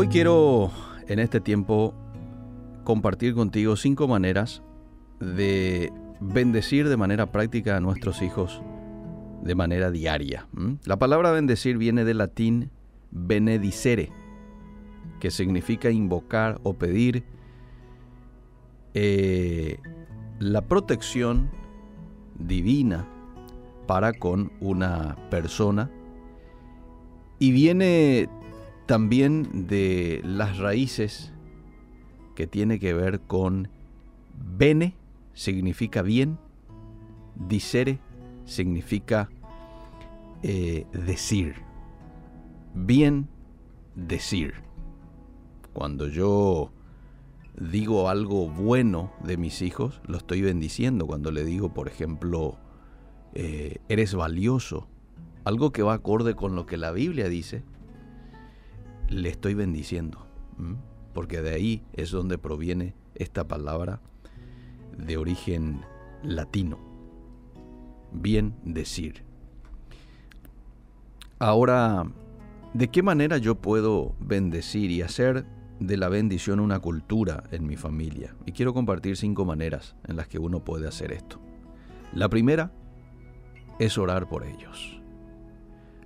Hoy quiero en este tiempo compartir contigo cinco maneras de bendecir de manera práctica a nuestros hijos de manera diaria. La palabra bendecir viene del latín benedicere, que significa invocar o pedir eh, la protección divina para con una persona y viene también de las raíces que tiene que ver con bene significa bien, dicere significa eh, decir, bien decir. Cuando yo digo algo bueno de mis hijos, lo estoy bendiciendo. Cuando le digo, por ejemplo, eh, eres valioso, algo que va acorde con lo que la Biblia dice, le estoy bendiciendo. Porque de ahí es donde proviene esta palabra de origen latino. Bien decir. Ahora, ¿de qué manera yo puedo bendecir y hacer de la bendición una cultura en mi familia? Y quiero compartir cinco maneras en las que uno puede hacer esto. La primera es orar por ellos.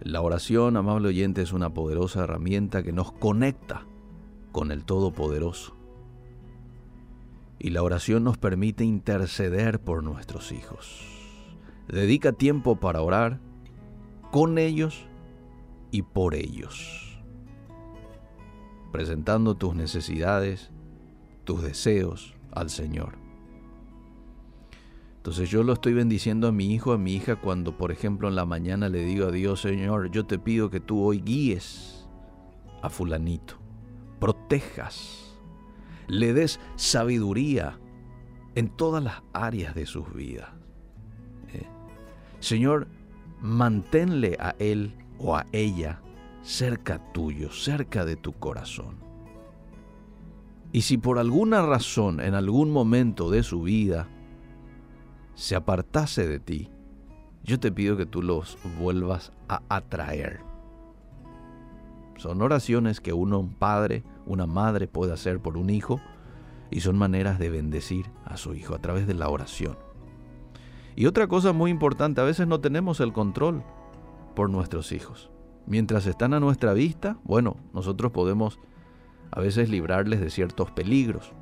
La oración, amable oyente, es una poderosa herramienta que nos conecta con el Todopoderoso. Y la oración nos permite interceder por nuestros hijos. Dedica tiempo para orar con ellos y por ellos, presentando tus necesidades, tus deseos al Señor. Entonces yo lo estoy bendiciendo a mi hijo, a mi hija, cuando por ejemplo en la mañana le digo a Dios, Señor, yo te pido que tú hoy guíes a fulanito, protejas, le des sabiduría en todas las áreas de sus vidas. ¿Eh? Señor, manténle a él o a ella cerca tuyo, cerca de tu corazón. Y si por alguna razón, en algún momento de su vida, se apartase de ti, yo te pido que tú los vuelvas a atraer. Son oraciones que uno, un padre, una madre puede hacer por un hijo y son maneras de bendecir a su hijo a través de la oración. Y otra cosa muy importante, a veces no tenemos el control por nuestros hijos. Mientras están a nuestra vista, bueno, nosotros podemos a veces librarles de ciertos peligros.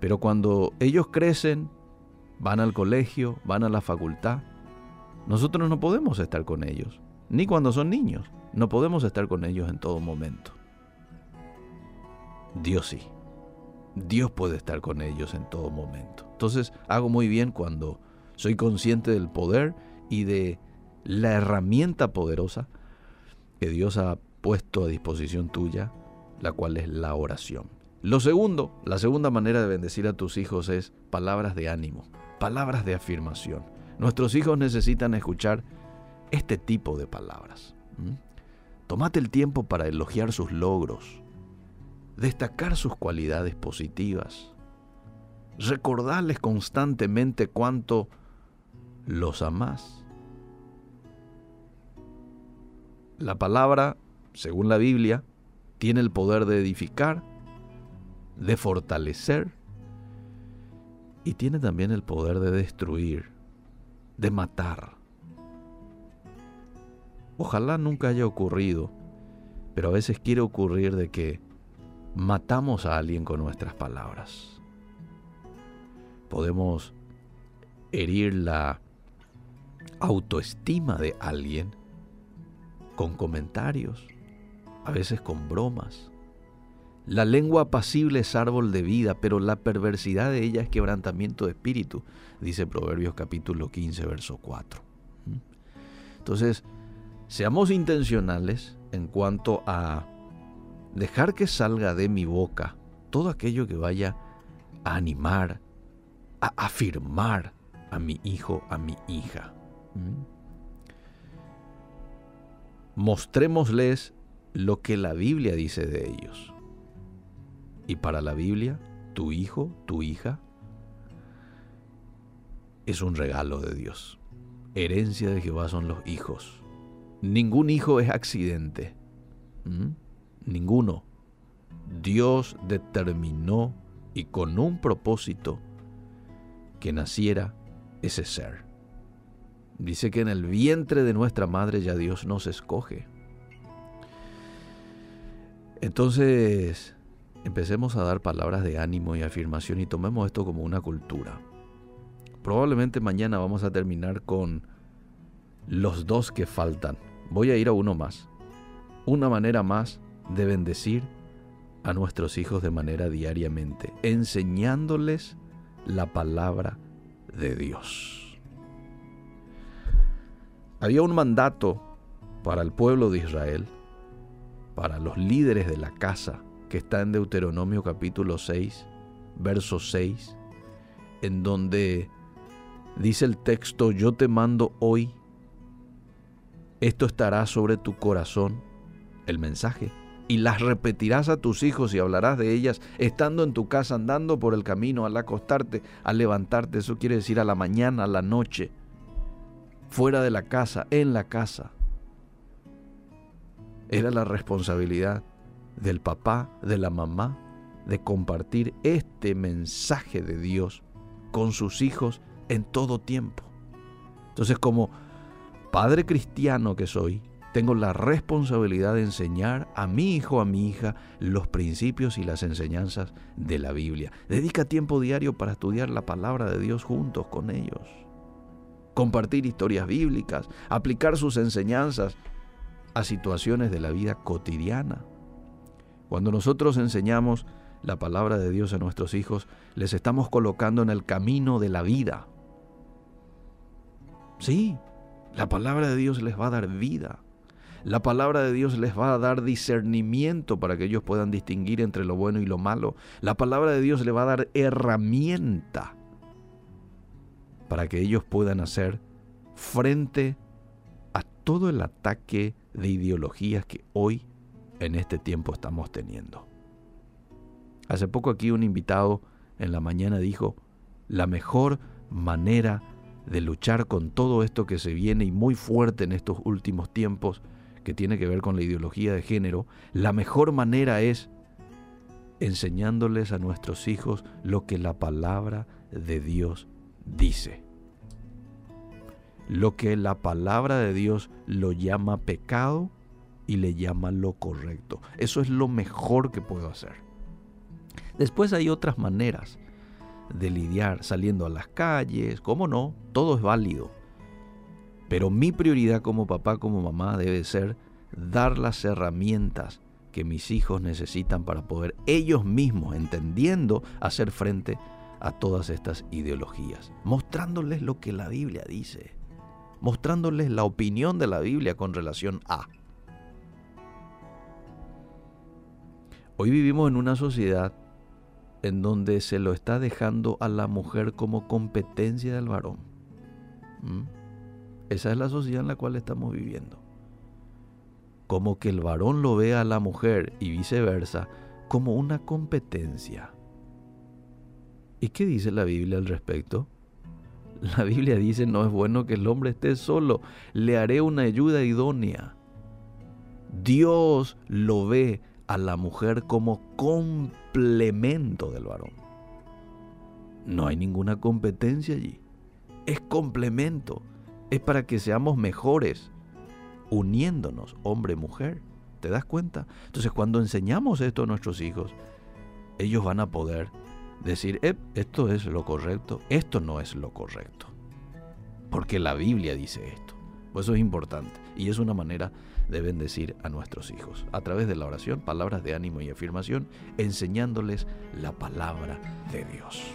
Pero cuando ellos crecen van al colegio, van a la facultad. Nosotros no podemos estar con ellos, ni cuando son niños, no podemos estar con ellos en todo momento. Dios sí, Dios puede estar con ellos en todo momento. Entonces hago muy bien cuando soy consciente del poder y de la herramienta poderosa que Dios ha puesto a disposición tuya, la cual es la oración. Lo segundo, la segunda manera de bendecir a tus hijos es palabras de ánimo palabras de afirmación. Nuestros hijos necesitan escuchar este tipo de palabras. Tómate el tiempo para elogiar sus logros, destacar sus cualidades positivas, recordarles constantemente cuánto los amás. La palabra, según la Biblia, tiene el poder de edificar, de fortalecer y tiene también el poder de destruir, de matar. Ojalá nunca haya ocurrido, pero a veces quiere ocurrir de que matamos a alguien con nuestras palabras. Podemos herir la autoestima de alguien con comentarios, a veces con bromas, la lengua apacible es árbol de vida, pero la perversidad de ella es quebrantamiento de espíritu, dice Proverbios capítulo 15, verso 4. ¿Mm? Entonces, seamos intencionales en cuanto a dejar que salga de mi boca todo aquello que vaya a animar, a afirmar a mi hijo, a mi hija. ¿Mm? Mostrémosles lo que la Biblia dice de ellos. Y para la Biblia, tu hijo, tu hija, es un regalo de Dios. Herencia de Jehová son los hijos. Ningún hijo es accidente. ¿Mm? ninguno. Dios determinó y con un propósito que naciera ese ser. Dice que en el vientre de nuestra madre ya Dios nos escoge. Entonces, empecemos a dar palabras de ánimo y afirmación y tomemos esto como una cultura. Probablemente mañana vamos a terminar con los dos que faltan. Voy a ir a uno más. Una manera más de bendecir a nuestros hijos de manera diariamente, enseñándoles la palabra de Dios. Había un mandato para el pueblo de Israel, para los líderes de la casa, que está en Deuteronomio capítulo 6, verso 6, en donde dice el texto, yo te mando hoy, esto estará sobre tu corazón, el mensaje, y las repetirás a tus hijos y hablarás de ellas estando en tu casa, andando por el camino, al acostarte, al levantarte, eso quiere decir a la mañana, a la noche, fuera de la casa, en la casa. Era la responsabilidad del papá, de la mamá, de compartir este mensaje de Dios con sus hijos en todo tiempo. Entonces como padre cristiano que soy, tengo la responsabilidad de enseñar a mi hijo, a mi hija, los principios y las enseñanzas de la Biblia. Dedica tiempo diario para estudiar la palabra de Dios juntos con ellos. Compartir historias bíblicas, aplicar sus enseñanzas a situaciones de la vida cotidiana. Cuando nosotros enseñamos la palabra de Dios a nuestros hijos, les estamos colocando en el camino de la vida. Sí, la palabra de Dios les va a dar vida. La palabra de Dios les va a dar discernimiento para que ellos puedan distinguir entre lo bueno y lo malo. La palabra de Dios les va a dar herramienta para que ellos puedan hacer frente a todo el ataque de ideologías que hoy en este tiempo estamos teniendo. Hace poco aquí un invitado en la mañana dijo, la mejor manera de luchar con todo esto que se viene y muy fuerte en estos últimos tiempos que tiene que ver con la ideología de género, la mejor manera es enseñándoles a nuestros hijos lo que la palabra de Dios dice. Lo que la palabra de Dios lo llama pecado y le llama lo correcto. Eso es lo mejor que puedo hacer. Después hay otras maneras de lidiar saliendo a las calles, cómo no, todo es válido. Pero mi prioridad como papá, como mamá, debe ser dar las herramientas que mis hijos necesitan para poder ellos mismos, entendiendo, hacer frente a todas estas ideologías, mostrándoles lo que la Biblia dice, mostrándoles la opinión de la Biblia con relación a. Hoy vivimos en una sociedad en donde se lo está dejando a la mujer como competencia del varón. ¿Mm? Esa es la sociedad en la cual estamos viviendo. Como que el varón lo vea a la mujer y viceversa como una competencia. ¿Y qué dice la Biblia al respecto? La Biblia dice, no es bueno que el hombre esté solo, le haré una ayuda idónea. Dios lo ve a la mujer como complemento del varón. No hay ninguna competencia allí. Es complemento. Es para que seamos mejores, uniéndonos, hombre-mujer. ¿Te das cuenta? Entonces cuando enseñamos esto a nuestros hijos, ellos van a poder decir, esto es lo correcto, esto no es lo correcto. Porque la Biblia dice esto. Pues eso es importante y es una manera de bendecir a nuestros hijos a través de la oración, palabras de ánimo y afirmación, enseñándoles la palabra de Dios.